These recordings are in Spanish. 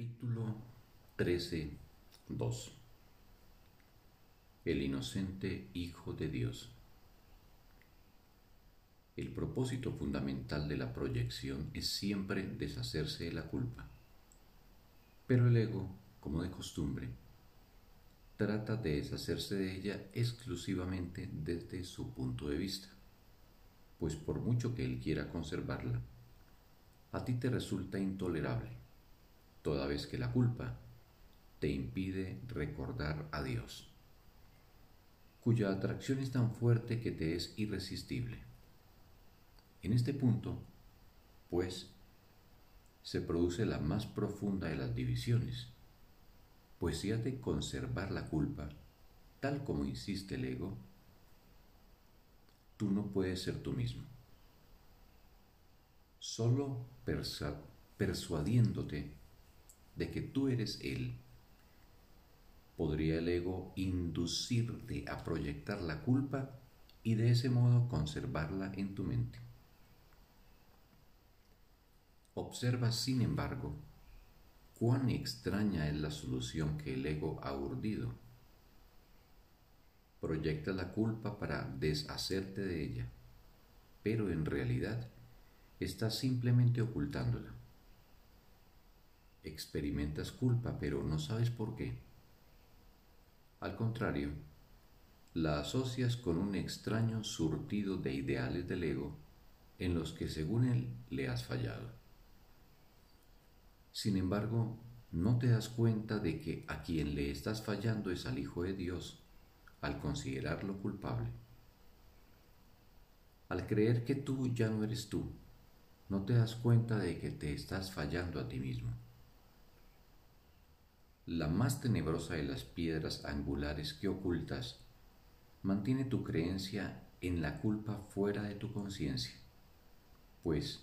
Capítulo 13, 2 El inocente Hijo de Dios. El propósito fundamental de la proyección es siempre deshacerse de la culpa. Pero el ego, como de costumbre, trata de deshacerse de ella exclusivamente desde su punto de vista, pues por mucho que él quiera conservarla, a ti te resulta intolerable, toda vez que la culpa te impide recordar a Dios, cuya atracción es tan fuerte que te es irresistible. En este punto, pues, se produce la más profunda de las divisiones, pues si has de conservar la culpa, tal como insiste el ego, tú no puedes ser tú mismo. Solo persuadiéndote de que tú eres Él, podría el ego inducirte a proyectar la culpa y de ese modo conservarla en tu mente. Observa, sin embargo, cuán extraña es la solución que el ego ha urdido. Proyecta la culpa para deshacerte de ella, pero en realidad estás simplemente ocultándola. Experimentas culpa, pero no sabes por qué. Al contrario, la asocias con un extraño surtido de ideales del ego en los que según él le has fallado. Sin embargo, no te das cuenta de que a quien le estás fallando es al Hijo de Dios al considerarlo culpable. Al creer que tú ya no eres tú, no te das cuenta de que te estás fallando a ti mismo. La más tenebrosa de las piedras angulares que ocultas mantiene tu creencia en la culpa fuera de tu conciencia, pues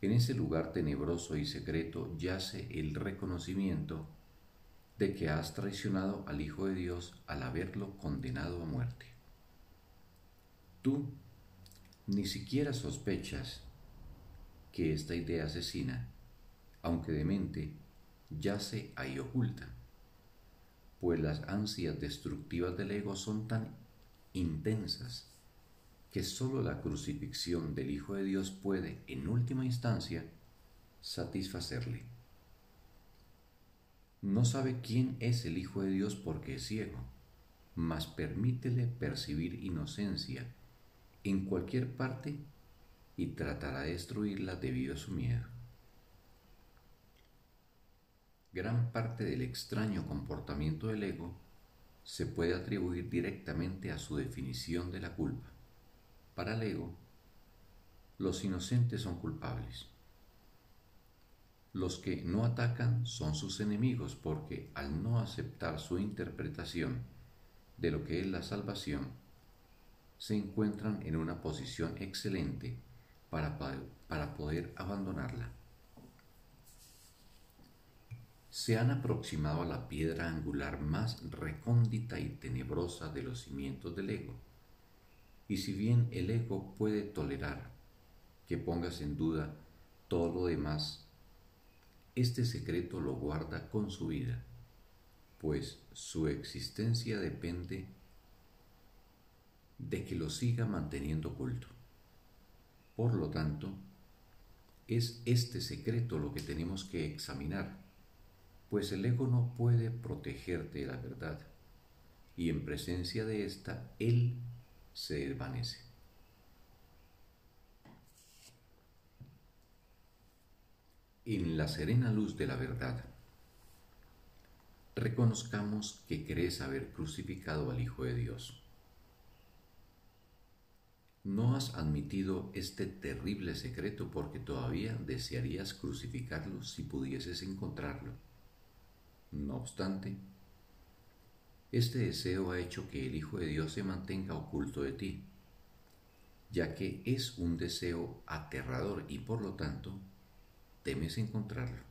en ese lugar tenebroso y secreto yace el reconocimiento de que has traicionado al Hijo de Dios al haberlo condenado a muerte. Tú ni siquiera sospechas que esta idea asesina, aunque de mente, yace ahí oculta, pues las ansias destructivas del ego son tan intensas que sólo la crucifixión del Hijo de Dios puede, en última instancia, satisfacerle. No sabe quién es el Hijo de Dios porque es ciego, mas permítele percibir inocencia en cualquier parte y tratará de destruirla debido a su miedo. Gran parte del extraño comportamiento del ego se puede atribuir directamente a su definición de la culpa. Para el ego, los inocentes son culpables. Los que no atacan son sus enemigos porque al no aceptar su interpretación de lo que es la salvación, se encuentran en una posición excelente para, para poder abandonarla. Se han aproximado a la piedra angular más recóndita y tenebrosa de los cimientos del ego y si bien el ego puede tolerar que pongas en duda todo lo demás, este secreto lo guarda con su vida, pues su existencia depende de que lo siga manteniendo oculto. Por lo tanto, es este secreto lo que tenemos que examinar, pues el ego no puede protegerte de la verdad, y en presencia de esta, él se desvanece. En la serena luz de la verdad, reconozcamos que crees haber crucificado al Hijo de Dios. No has admitido este terrible secreto porque todavía desearías crucificarlo si pudieses encontrarlo. No obstante, este deseo ha hecho que el Hijo de Dios se mantenga oculto de ti, ya que es un deseo aterrador y por lo tanto temes encontrarlo.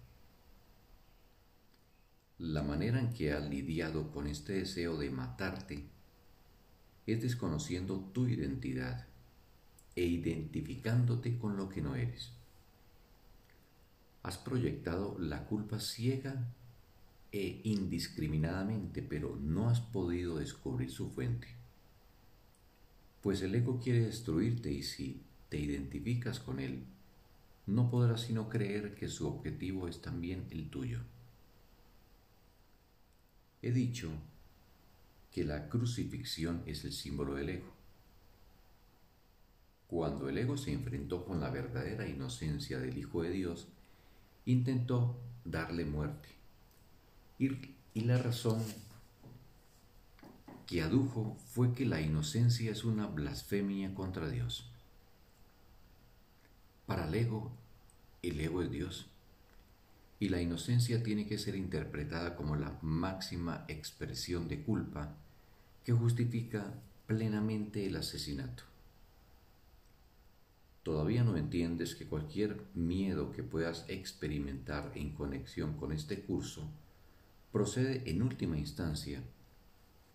La manera en que has lidiado con este deseo de matarte es desconociendo tu identidad e identificándote con lo que no eres. Has proyectado la culpa ciega e indiscriminadamente, pero no has podido descubrir su fuente. Pues el ego quiere destruirte y si te identificas con él, no podrás sino creer que su objetivo es también el tuyo. He dicho que la crucifixión es el símbolo del ego. Cuando el ego se enfrentó con la verdadera inocencia del Hijo de Dios, intentó darle muerte. Y, la razón que adujo fue que la inocencia es una blasfemia contra Dios. Para el ego, el ego es Dios. Y la inocencia tiene que ser interpretada como la máxima expresión de culpa que justifica plenamente el asesinato. Todavía no entiendes que cualquier miedo que puedas experimentar en conexión con este curso procede en última instancia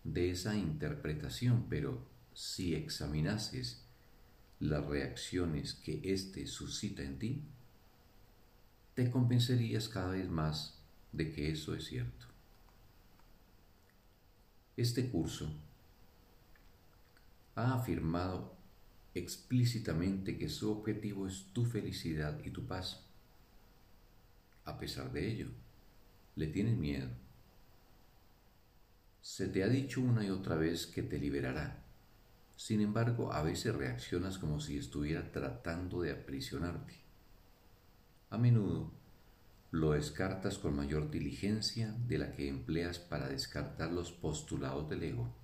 de esa interpretación, pero si examinases las reacciones que éste suscita en ti, te convencerías cada vez más de que eso es cierto. Este curso ha afirmado explícitamente que su objetivo es tu felicidad y tu paz. A pesar de ello, le tienes miedo. Se te ha dicho una y otra vez que te liberará. Sin embargo, a veces reaccionas como si estuviera tratando de aprisionarte. A menudo lo descartas con mayor diligencia de la que empleas para descartar los postulados del ego.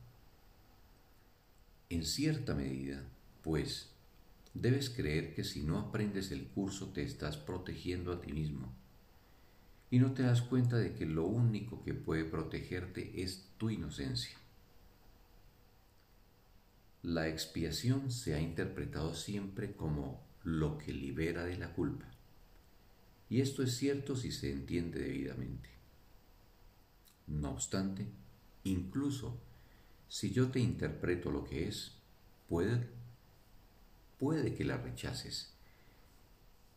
En cierta medida, pues, debes creer que si no aprendes el curso te estás protegiendo a ti mismo y no te das cuenta de que lo único que puede protegerte es tu inocencia. La expiación se ha interpretado siempre como lo que libera de la culpa. Y esto es cierto si se entiende debidamente. No obstante, incluso si yo te interpreto lo que es, puede puede que la rechaces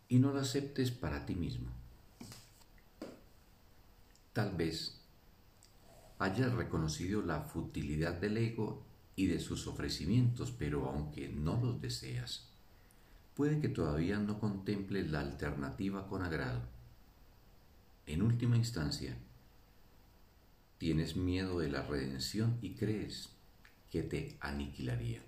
y no la aceptes para ti mismo. Tal vez hayas reconocido la futilidad del ego y de sus ofrecimientos, pero aunque no los deseas, puede que todavía no contemples la alternativa con agrado. En última instancia, tienes miedo de la redención y crees que te aniquilaría.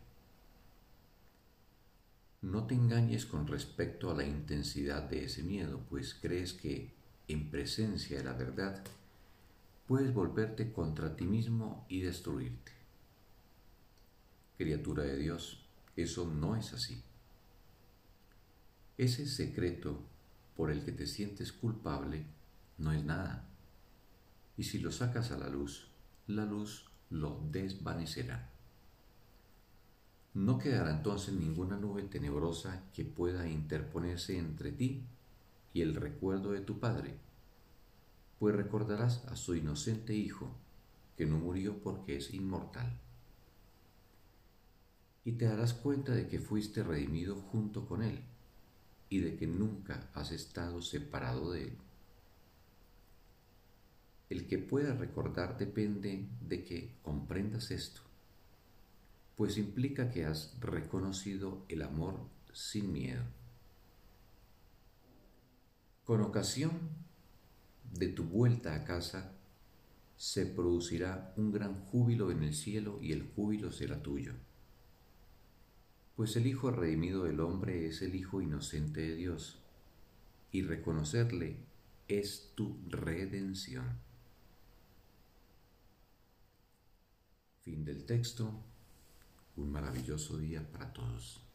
No te engañes con respecto a la intensidad de ese miedo, pues crees que, en presencia de la verdad, puedes volverte contra ti mismo y destruirte. Criatura de Dios, eso no es así. Ese secreto por el que te sientes culpable no es nada. Y si lo sacas a la luz, la luz lo desvanecerá. No quedará entonces ninguna nube tenebrosa que pueda interponerse entre ti el recuerdo de tu Padre, pues recordarás a su inocente Hijo, que no murió porque es inmortal. Y te darás cuenta de que fuiste redimido junto con Él y de que nunca has estado separado de Él. El que pueda recordar depende de que comprendas esto pues implica que has reconocido el amor sin miedo. Con ocasión de tu vuelta a casa, se producirá un gran júbilo en el cielo y el júbilo será tuyo. Pues el Hijo redimido del hombre es el Hijo inocente de Dios, y reconocerle es tu redención. Fin del texto un maravilloso día para todos.